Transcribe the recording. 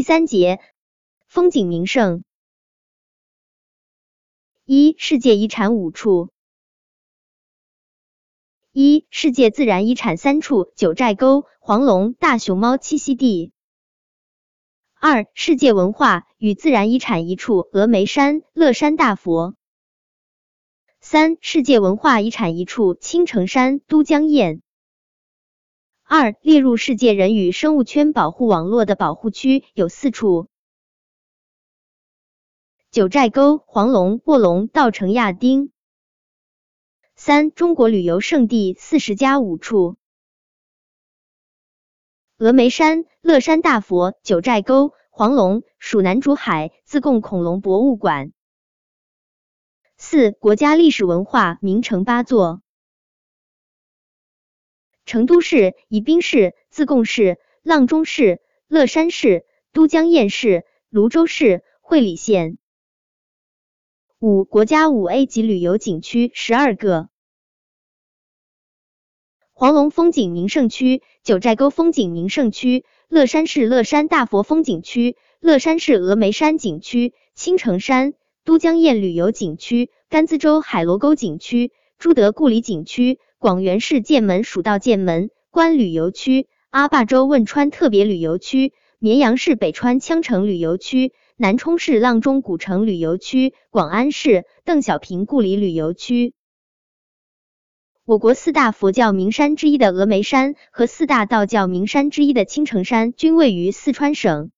第三节风景名胜。一、世界遗产五处。一、世界自然遗产三处：九寨沟、黄龙、大熊猫栖息地。二、世界文化与自然遗产一处：峨眉山、乐山大佛。三、世界文化遗产一处：青城山、都江堰。二、列入世界人与生物圈保护网络的保护区有四处：九寨沟、黄龙、卧龙、稻城亚丁。三、中国旅游胜地四十加五处：峨眉山、乐山大佛、九寨沟、黄龙、蜀南竹海自贡恐龙博物馆。四、国家历史文化名城八座：成都市、宜宾市、自贡市、阆中市、乐山市、都江堰市、泸州市、会理县。五、国家五 A 级旅游景区十二个：黄龙风景名胜区、九寨沟风景名胜区、乐山市乐山大佛风景区、乐山市峨眉山景区、青城山。都江堰旅游景区、甘孜州海螺沟景区、朱德故里景区、广元市剑门蜀道剑门关旅游区、阿坝州汶川特别旅游区、绵阳市北川羌城旅游区、南充市阆中古城旅游区、广安市邓小平故里旅游区。我国四大佛教名山之一的峨眉山和四大道教名山之一的青城山均位于四川省。